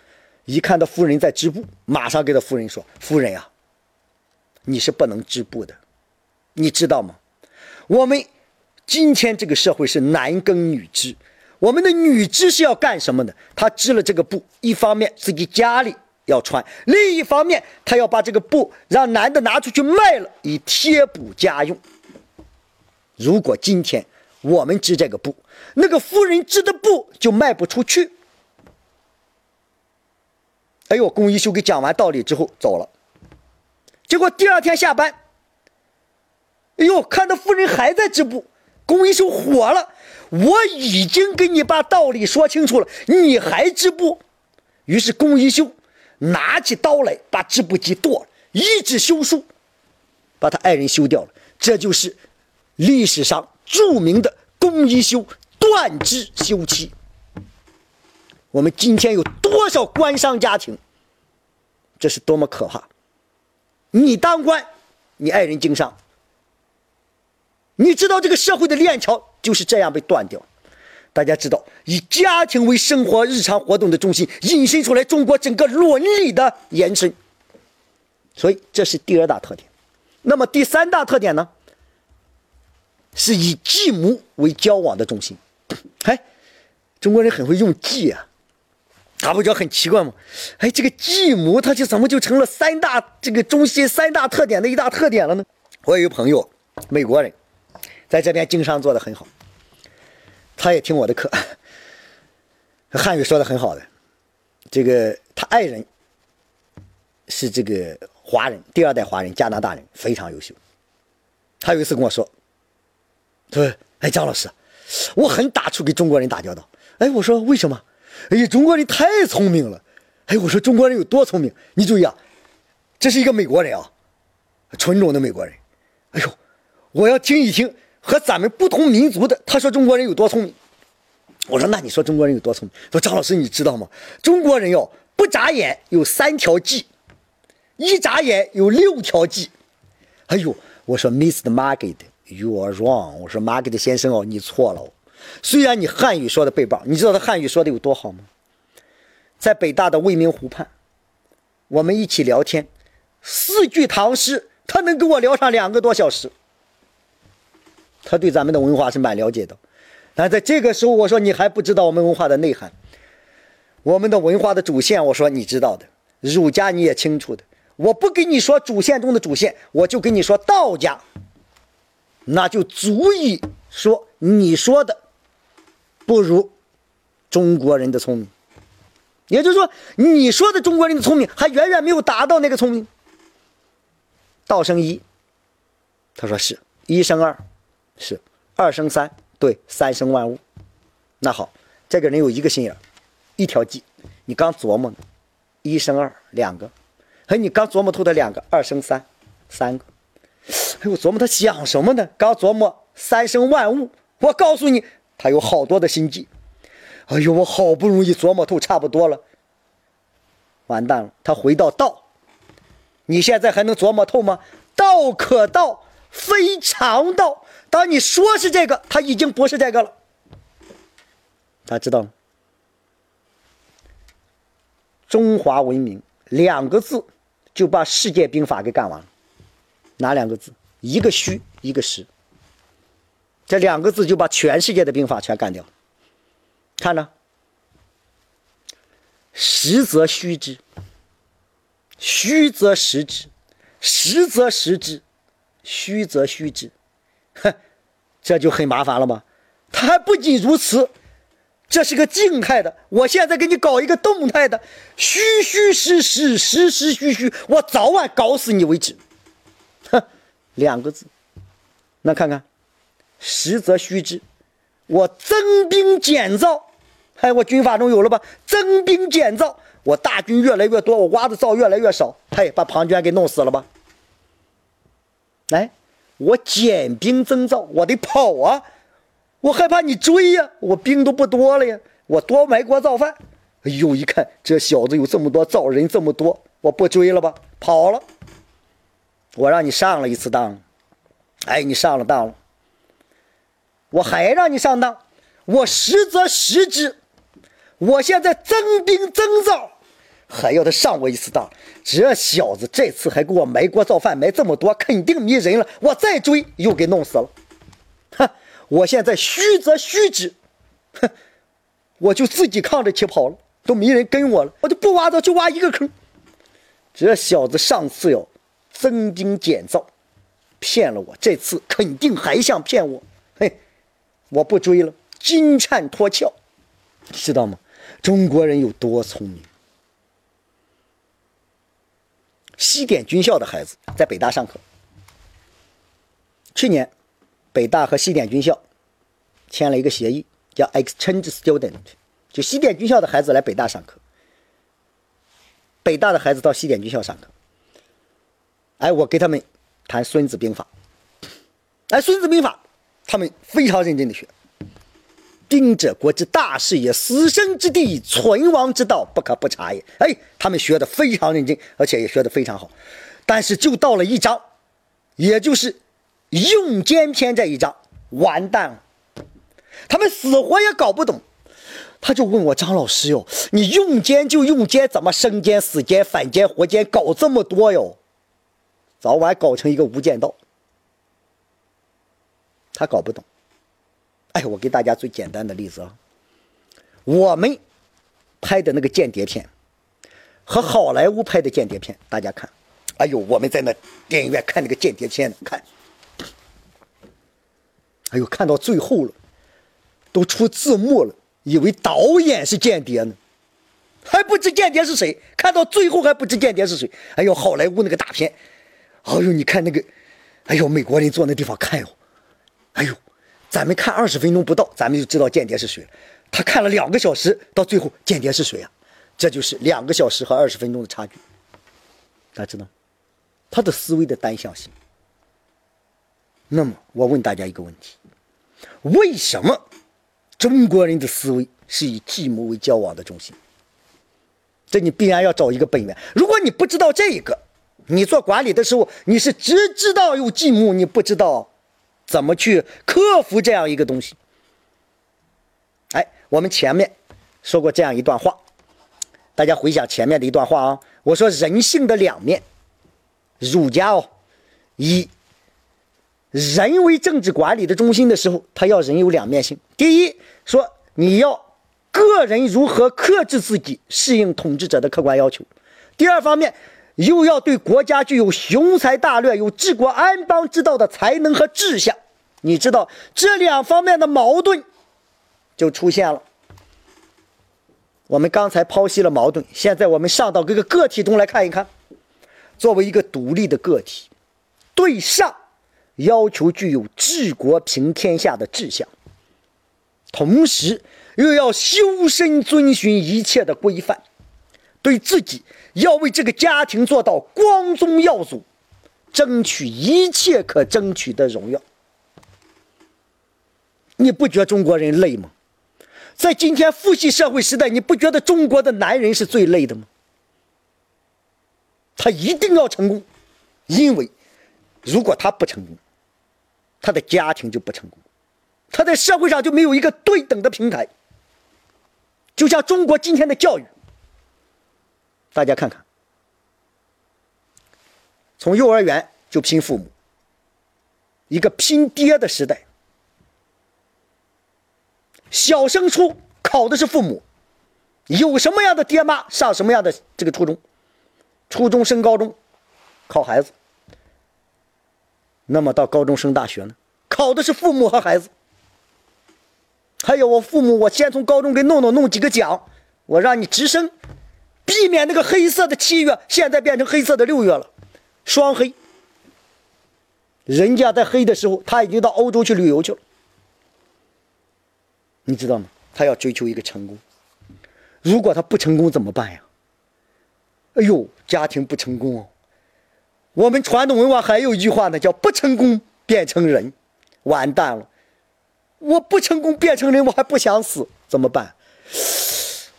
一看到夫人在织布，马上给他夫人说：“夫人呀，你是不能织布的。”你知道吗？我们今天这个社会是男耕女织，我们的女织是要干什么的？她织了这个布，一方面自己家里要穿，另一方面她要把这个布让男的拿出去卖了，以贴补家用。如果今天我们织这个布，那个夫人织的布就卖不出去。哎呦，龚一修给讲完道理之后走了，结果第二天下班。哎呦，看到夫人还在织布，龚一修火了。我已经给你把道理说清楚了，你还织布？于是龚一修拿起刀来，把织布机剁了，一纸休书，把他爱人休掉了。这就是历史上著名的龚一修断织休妻。我们今天有多少官商家庭？这是多么可怕！你当官，你爱人经商。你知道这个社会的链条就是这样被断掉。大家知道，以家庭为生活日常活动的中心，引申出来中国整个伦理的延伸。所以这是第二大特点。那么第三大特点呢？是以继母为交往的中心。哎，中国人很会用继啊，他不觉得很奇怪吗？哎，这个继母，他就怎么就成了三大这个中心三大特点的一大特点了呢？我有一个朋友，美国人。在这边经商做得很好，他也听我的课，汉语说的很好的。这个他爱人是这个华人，第二代华人，加拿大人，非常优秀。他有一次跟我说：“他说，哎，张老师，我很打怵跟中国人打交道。”哎，我说为什么？哎呀，中国人太聪明了。哎，我说中国人有多聪明？你注意啊，这是一个美国人啊，纯种的美国人。哎呦，我要听一听。和咱们不同民族的，他说中国人有多聪明，我说那你说中国人有多聪明？说张老师你知道吗？中国人哟，不眨眼有三条计，一眨眼有六条计。哎呦，我说 Mr. Market，you are wrong。我说 Market 先生哦，你错了。虽然你汉语说的倍棒，你知道他汉语说的有多好吗？在北大的未名湖畔，我们一起聊天，四句唐诗，他能跟我聊上两个多小时。他对咱们的文化是蛮了解的，但在这个时候，我说你还不知道我们文化的内涵，我们的文化的主线，我说你知道的，儒家你也清楚的。我不跟你说主线中的主线，我就跟你说道家，那就足以说你说的不如中国人的聪明。也就是说，你说的中国人的聪明还远远没有达到那个聪明。道生一，他说是一生二，是二生三，对，三生万物。那好，这个人有一个心眼一条计，你刚琢磨呢，一生二，两个。哎，你刚琢磨透的两个，二生三，三个。哎，我琢磨他想什么呢？刚琢磨三生万物，我告诉你，他有好多的心计。哎呦，我好不容易琢磨透差不多了，完蛋了，他回到道。你现在还能琢磨透吗？道可道，非常道。当你说是这个，他已经不是这个了。大家知道吗？中华文明两个字。就把世界兵法给干完了，哪两个字？一个虚，一个实。这两个字就把全世界的兵法全干掉了。看着，实则虚之，虚则实之，实则实之，虚则虚之。哼，这就很麻烦了吗？他还不仅如此。这是个静态的，我现在给你搞一个动态的，虚虚实实，实实虚虚，我早晚搞死你为止。哼，两个字，那看看，实则虚之，我增兵减灶，哎，我军法中有了吧？增兵减灶，我大军越来越多，我挖的灶越来越少，嘿，把庞涓给弄死了吧？来，我减兵增灶，我得跑啊。我害怕你追呀，我兵都不多了呀，我多埋锅造饭。哎呦，一看这小子有这么多灶，人这么多，我不追了吧，跑了。我让你上了一次当，哎，你上了当了。我还让你上当，我实则实之。我现在增兵增灶，还要他上我一次当。这小子这次还给我埋锅造饭，埋这么多，肯定迷人了。我再追，又给弄死了。哼。我现在虚则虚之，哼，我就自己扛着起跑了，都没人跟我了，我就不挖灶，就挖一个坑。这小子上次哟增兵减灶，骗了我，这次肯定还想骗我。嘿，我不追了，金蝉脱壳，知道吗？中国人有多聪明？西点军校的孩子在北大上课，去年。北大和西点军校签了一个协议，叫 exchange student，就西点军校的孩子来北大上课，北大的孩子到西点军校上课。哎，我给他们谈《孙子兵法》，哎，《孙子兵法》他们非常认真的学。兵者，国之大事也，死生之地，存亡之道，不可不察也。哎，他们学的非常认真，而且也学的非常好。但是就到了一章，也就是。用间篇这一章完蛋了，他们死活也搞不懂，他就问我张老师哟，你用间就用间，怎么生间、死间、反间、活间搞这么多哟？早晚搞成一个无间道，他搞不懂。哎，我给大家最简单的例子啊，我们拍的那个间谍片和好莱坞拍的间谍片，大家看，哎呦，我们在那电影院看那个间谍片，看。哎呦，看到最后了，都出字幕了，以为导演是间谍呢，还不知间谍是谁。看到最后还不知间谍是谁。哎呦，好莱坞那个大片，哎呦，你看那个，哎呦，美国人坐那地方看哟，哎呦，咱们看二十分钟不到，咱们就知道间谍是谁了。他看了两个小时，到最后间谍是谁啊？这就是两个小时和二十分钟的差距。大家知道，他的思维的单向性。那么，我问大家一个问题。为什么中国人的思维是以计谋为交往的中心？这你必然要找一个本源。如果你不知道这一个，你做管理的时候，你是只知道有计谋，你不知道怎么去克服这样一个东西。哎，我们前面说过这样一段话，大家回想前面的一段话啊。我说人性的两面，儒家哦以人为政治管理的中心的时候，他要人有两面性。第一，说你要个人如何克制自己，适应统治者的客观要求；第二方面，又要对国家具有雄才大略、有治国安邦之道的才能和志向。你知道这两方面的矛盾就出现了。我们刚才剖析了矛盾，现在我们上到这个个体中来看一看。作为一个独立的个体，对上要求具有治国平天下的志向，同时又要修身遵循一切的规范，对自己要为这个家庭做到光宗耀祖，争取一切可争取的荣耀。你不觉中国人累吗？在今天父系社会时代，你不觉得中国的男人是最累的吗？他一定要成功，因为如果他不成功，他的家庭就不成功，他在社会上就没有一个对等的平台。就像中国今天的教育，大家看看，从幼儿园就拼父母，一个拼爹的时代。小升初考的是父母，有什么样的爹妈上什么样的这个初中。初中升高中，考孩子。那么到高中升大学呢？考的是父母和孩子。还有我父母，我先从高中给弄弄弄几个奖，我让你直升，避免那个黑色的七月，现在变成黑色的六月了，双黑。人家在黑的时候，他已经到欧洲去旅游去了。你知道吗？他要追求一个成功，如果他不成功怎么办呀？哎呦，家庭不成功哦。我们传统文化还有一句话呢，叫“不成功变成人”，完蛋了。我不成功变成人，我还不想死，怎么办？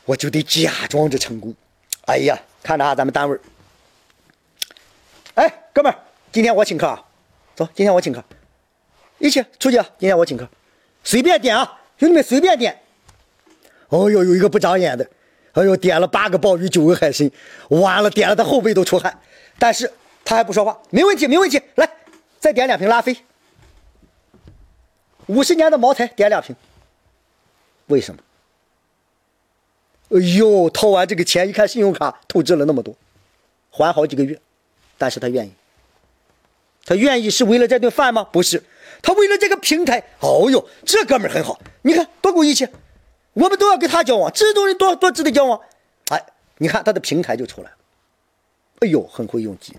我就得假装着成功。哎呀，看着啊，咱们单位哎，哥们儿，今天我请客啊，走，今天我请客，一起出去啊。今天我请客，随便点啊，兄弟们随便点。哦呦，有一个不长眼的。哎呦，点了八个鲍鱼，九个海参，完了，点了他后背都出汗，但是他还不说话，没问题，没问题，来，再点两瓶拉菲，五十年的茅台，点两瓶。为什么？哎呦，掏完这个钱一看，信用卡透支了那么多，还好几个月，但是他愿意，他愿意是为了这顿饭吗？不是，他为了这个平台。哦呦，这哥们很好，你看多够义气。我们都要跟他交往，这种人多多值得交往。哎，你看他的平台就出来了。哎呦，很会用计。